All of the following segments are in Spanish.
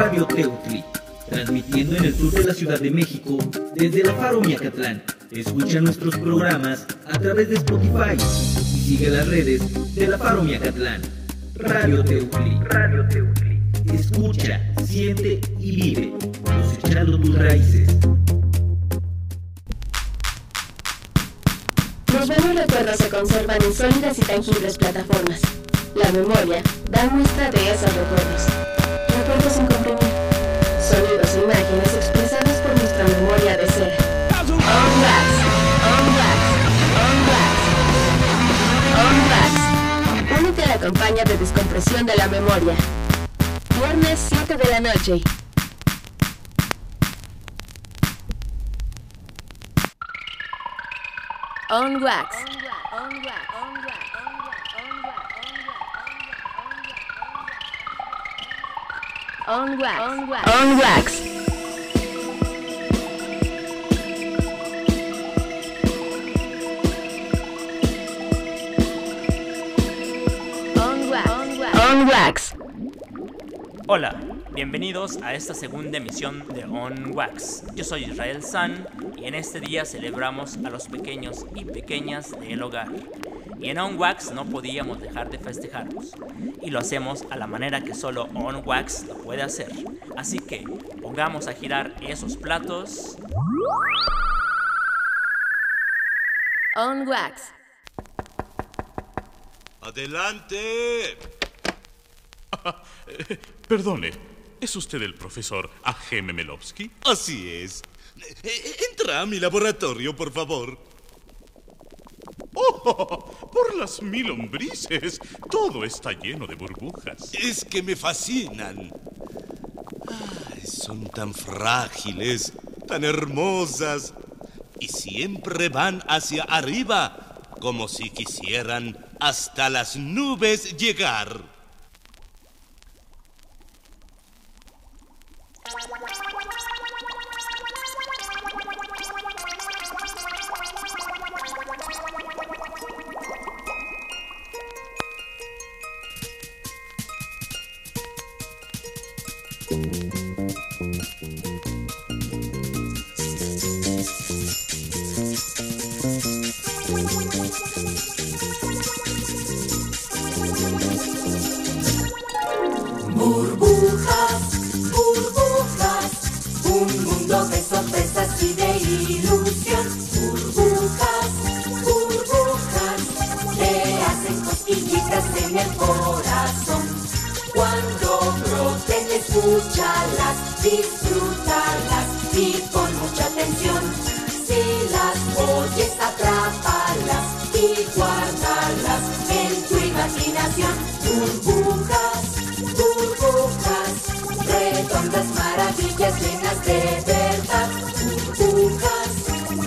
Radio Teutli, transmitiendo en el sur de la Ciudad de México desde la Faro Miacatlán. Escucha nuestros programas a través de Spotify y sigue las redes de la Faro Miacatlán. Radio Teutli. Radio Teutli. Escucha, siente y vive, cosechando tus raíces. Los buenos recuerdos se conservan en sólidas y tangibles plataformas. La memoria da muestra de esos recuerdos. Imágenes expresados por nuestra memoria de ser. On wax, on wax, on wax, on wax. Únete a la campaña de descompresión de la memoria. Viernes 7 de la noche. On wax. On wax. On wax. Hola, bienvenidos a esta segunda emisión de On Wax. Yo soy Israel San y en este día celebramos a los pequeños y pequeñas del hogar. Y en On Wax no podíamos dejar de festejarlos. Y lo hacemos a la manera que solo On Wax lo puede hacer. Así que pongamos a girar esos platos. On wax. ¡Adelante! Perdone, ¿es usted el profesor A.G. Memelovsky? Así es. Eh, eh, Entra a mi laboratorio, por favor. ¡Oh! Por las mil lombrices. Todo está lleno de burbujas. Es que me fascinan. Ay, son tan frágiles, tan hermosas. Y siempre van hacia arriba, como si quisieran hasta las nubes llegar. Disfrútalas y con mucha atención. Si las oyes, atrápalas y guárdalas en tu imaginación. Burbujas, burbujas, redondas maravillas llenas de verdad. Burbujas,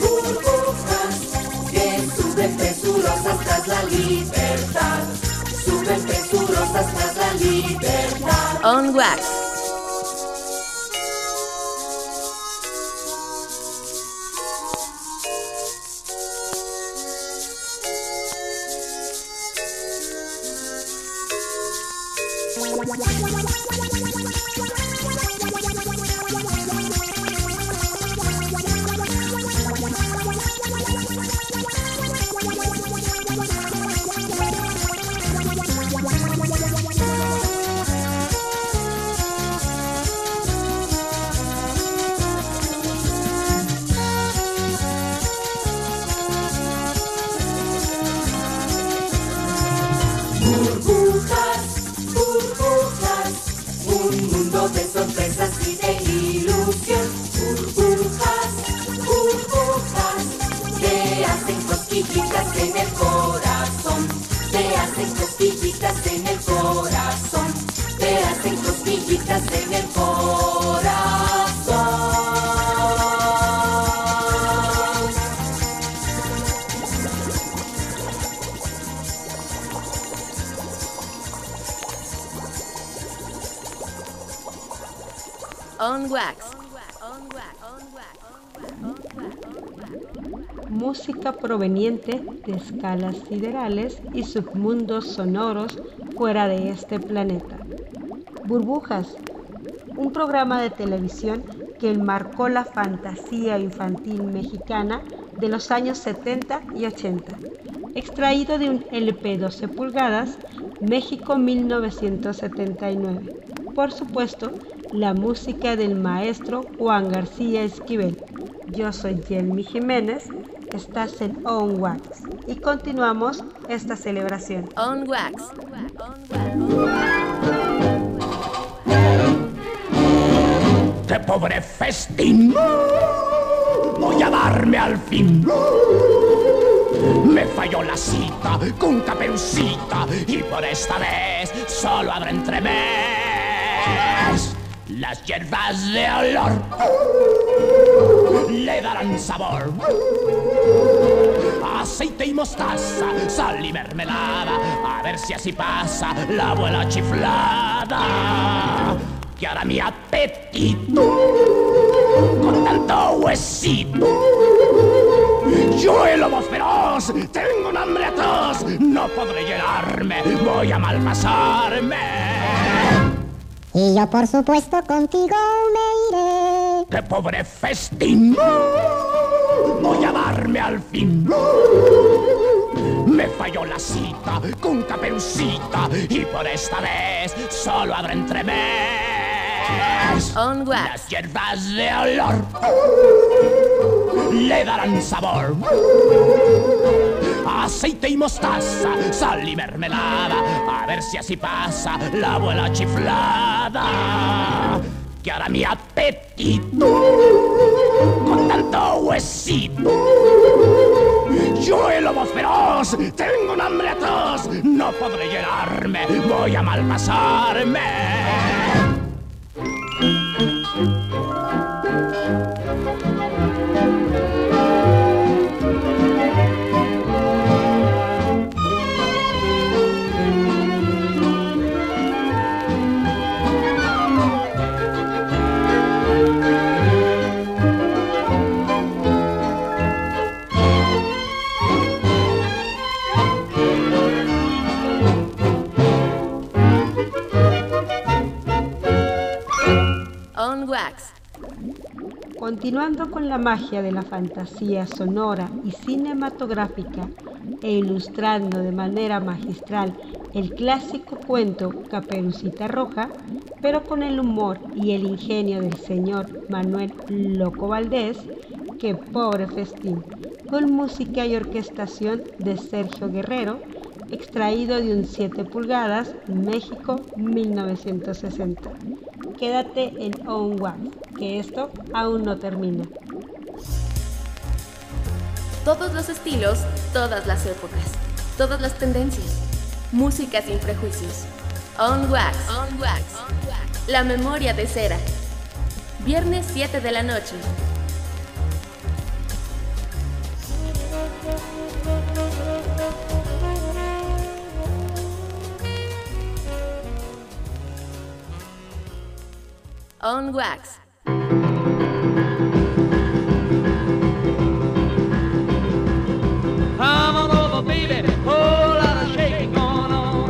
burbujas, que suben presurosas tras la libertad. On wax. música proveniente de escalas siderales y submundos sonoros fuera de este planeta. Burbujas, un programa de televisión que marcó la fantasía infantil mexicana de los años 70 y 80, extraído de un LP 12 pulgadas, México 1979. Por supuesto, la música del maestro Juan García Esquivel. Yo soy Jelmy Jiménez, estás en On Wax y continuamos esta celebración. On Wax. ¡Qué pobre festín! Voy a darme al fin. Me falló la cita con caperucita y por esta vez solo habrá entremés las hierbas de olor le darán sabor. Aceite y mostaza, sal y mermelada, a ver si así pasa la abuela chiflada. Que ahora mi apetito con tanto huesito. Yo el lobo feroz, tengo un hambre atroz, no podré llenarme, voy a malpasarme. Y yo por supuesto contigo me iré. ¡Qué pobre festín! Voy a darme al fin. Me falló la cita con caperucita y por esta vez solo habrá entremés. On wax. Las hierbas de olor le darán sabor. Aceite y mostaza, sal y mermelada, a ver si así pasa la abuela chiflada. Que ahora mi apetito con tanto huesito. Yo el lobo feroz, tengo un hambre atroz, no podré llenarme, voy a malpasarme. Continuando con la magia de la fantasía sonora y cinematográfica e ilustrando de manera magistral el clásico cuento Caperucita Roja, pero con el humor y el ingenio del señor Manuel Loco Valdés, que pobre festín, con música y orquestación de Sergio Guerrero, extraído de un 7 pulgadas, México 1960. Quédate en On Wax, que esto aún no termina. Todos los estilos, todas las épocas, todas las tendencias. Música sin prejuicios. On Wax. On Wax. La memoria de cera. Viernes 7 de la noche. On Wax. Come on over, baby. Whole lot of shaking going on.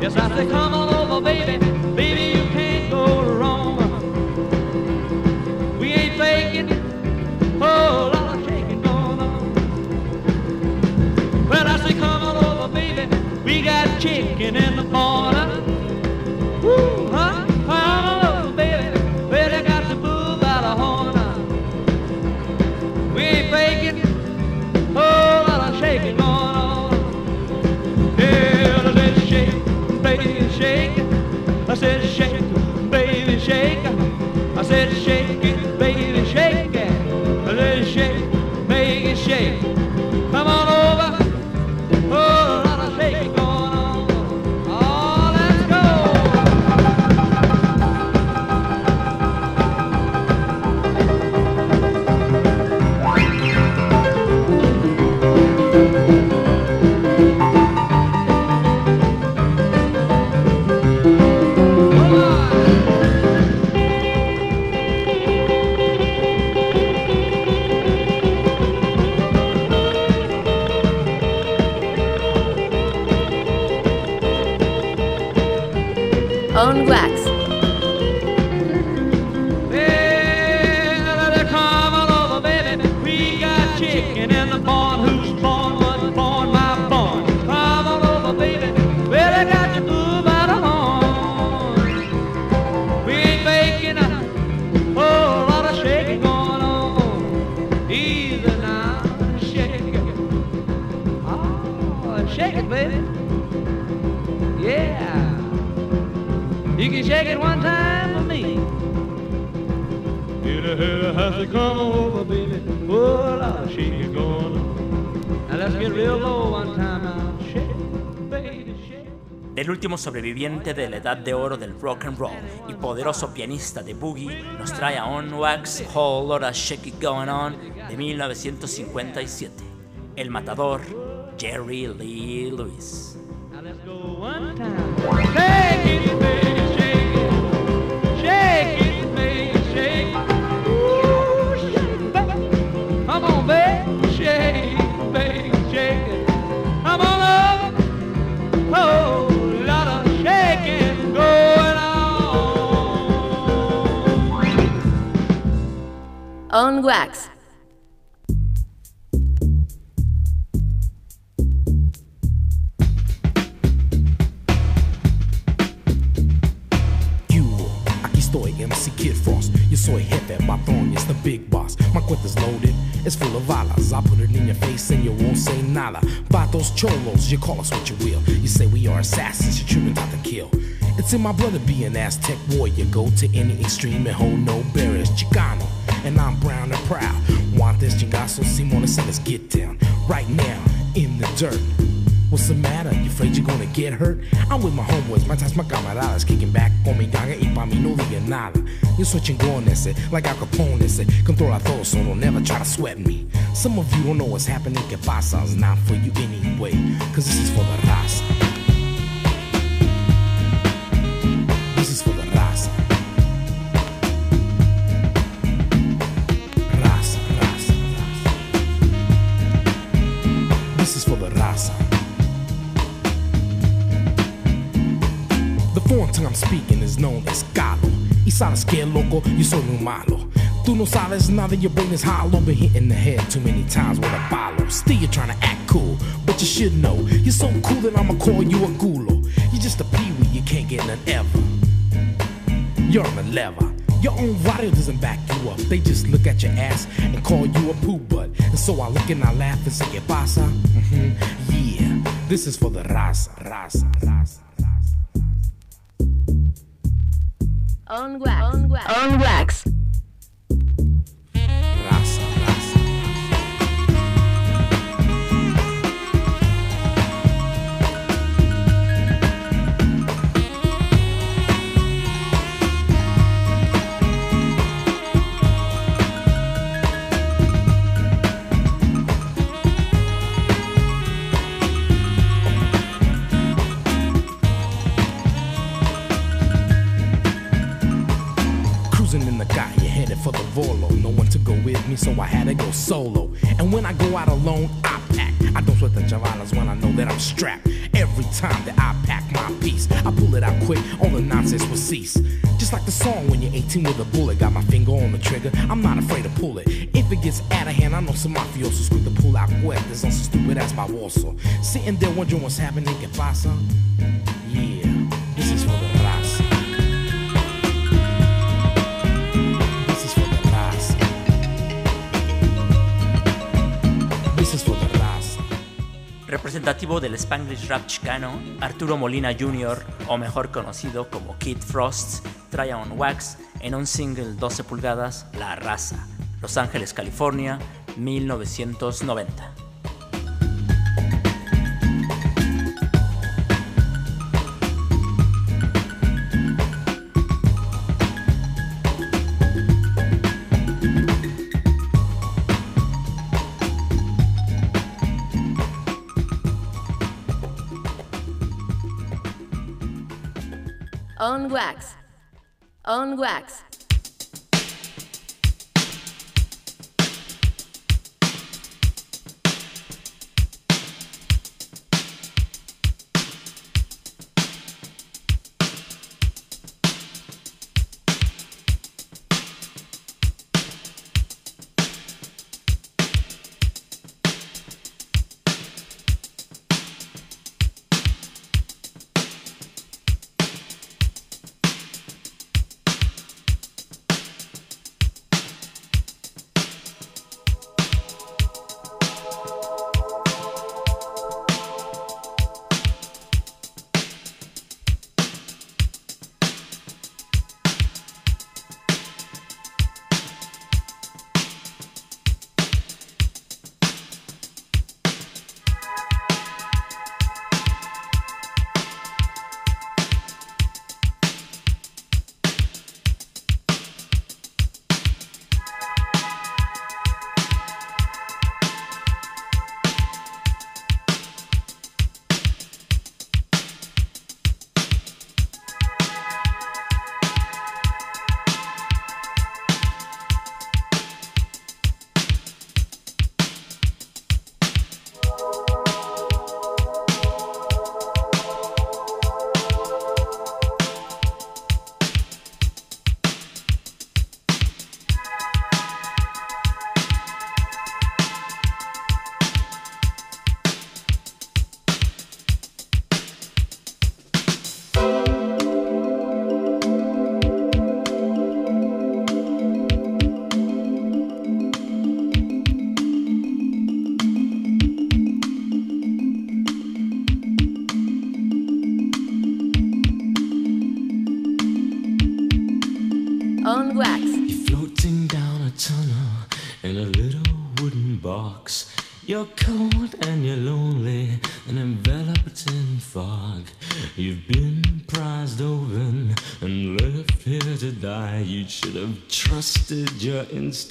Yes, I say, come on over, baby. Baby, you can't go wrong. We ain't faking. Whole lot of shaking going on. Well, I say, come on over, baby. We got chicken in the corner. Said shake it, baby, shake it. I said shake, baby, shake. Can shake it one time for me. Hit a hit a has to come over, baby. Oh, Lord, shake it going on. Now let's get real low one time now. Shake it, baby, shake it. Del último sobreviviente de la edad de oro del rock and roll y poderoso pianista de boogie, nos trae a On Wax Whole Lotta Shake It Going On de 1957. El matador Jerry Lee Lewis. Now let's go one time. Aquí estoy, MC Kid Frost. Yo soy jefe, patrón, it's the big boss. My cuenta's loaded, it's full of balas. I put it in your face and you won't say nada. Vatos cholos, you call us what you will. You say we are assassins, you're children out to kill. It's in my blood to be an Aztec warrior. Go to any extreme and hold no barriers. Chicano, and I'm brown and proud. Want this chingazo, Simones, and let's get down. Right now, in the dirt. What's the matter? You afraid you're gonna get hurt? I'm with my homeboys, my ties, my camaradas, kicking back con mi ganga y pa' mí no diga nada. Yo soy chingón ese, like Al Capone ese, controla todo, so don't never try to sweat me. Some of you don't know what's happening, que pasa, it's not for you anyway, cause this is for the raza. Speaking is known as Galo. Y sabes que loco, yo soy muy malo. Tú no sabes nada, your brain is hollow. Been hit in the head too many times with a follow. Still you're trying to act cool, but you should know. You're so cool that I'ma call you a gulo. You're just a peewee, you can't get none ever. You're on the lever. Your own radio doesn't back you up. They just look at your ass and call you a poo butt. And so I look and I laugh and say, ¿Qué pasa? hmm Yeah, this is for the raza, raza, raza. On Wax. On Wax. On Wax. Every time that I pack my piece, I pull it out quick, all the nonsense will cease. Just like the song when you're 18 with a bullet, got my finger on the trigger. I'm not afraid to pull it. If it gets out of hand, I know some mafiosos quick to pull out cuerdas on some stupid ass baboso. Sitting there wondering what's happening, que pasa? Yeah, Representativo del Spanglish rap chicano, Arturo Molina Jr., o mejor conocido como Kid Frost, trae On Wax en un single 12 pulgadas, La Raza, Los Ángeles, California, 1990. Wax. On Wax.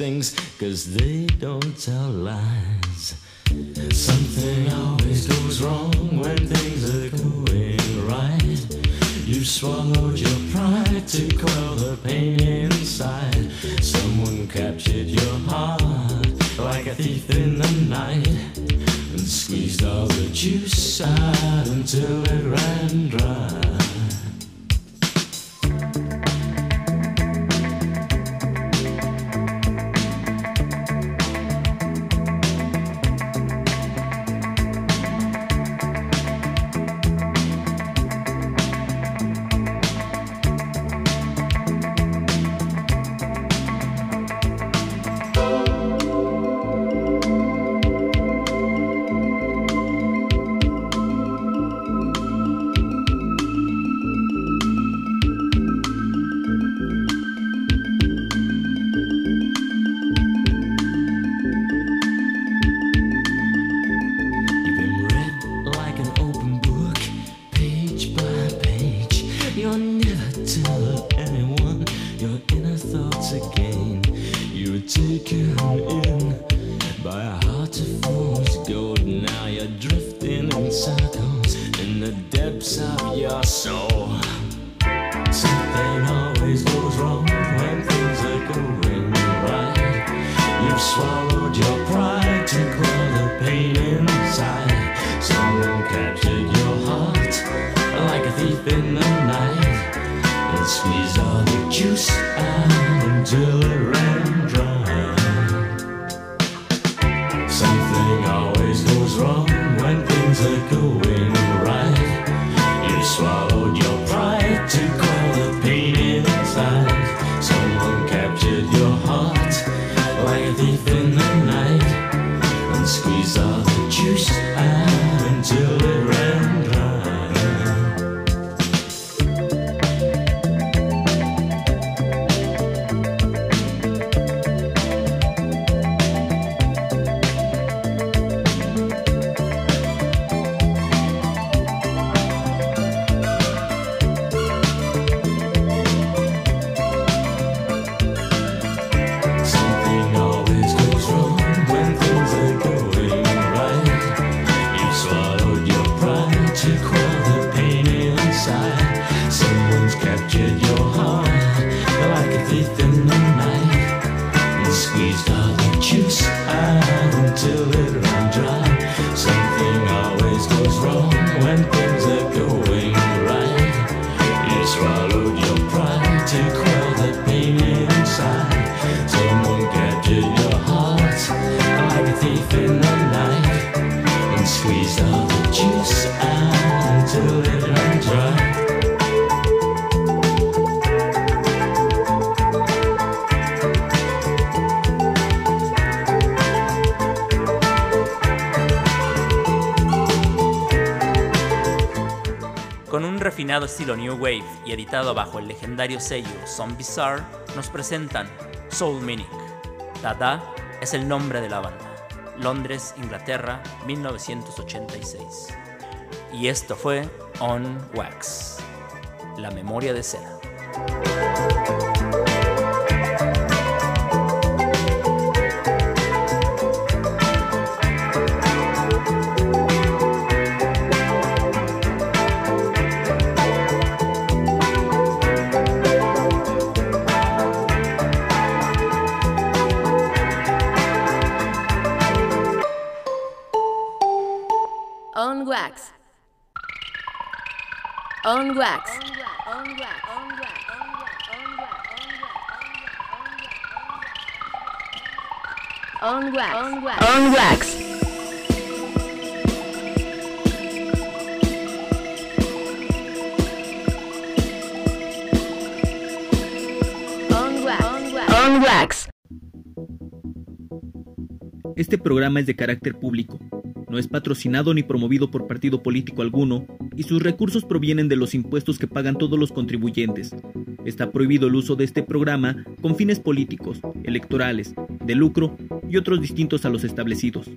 Instincts, cause they don't tell lies. Something always goes wrong when things are going right. You swallowed your pride to quell the pain inside. Someone captured your heart like a thief in the night and squeezed all the juice out until it ran dry. Until Refinado estilo New Wave y editado bajo el legendario sello Some Bizarre, nos presentan Soul Minic. Dada es el nombre de la banda. Londres, Inglaterra, 1986. Y esto fue On Wax, la memoria de cera. Wax. On wax. On wax. On wax. On wax. Este programa es de carácter público. No es patrocinado ni promovido por partido político alguno y sus recursos provienen de los impuestos que pagan todos los contribuyentes. Está prohibido el uso de este programa con fines políticos, electorales, de lucro y otros distintos a los establecidos.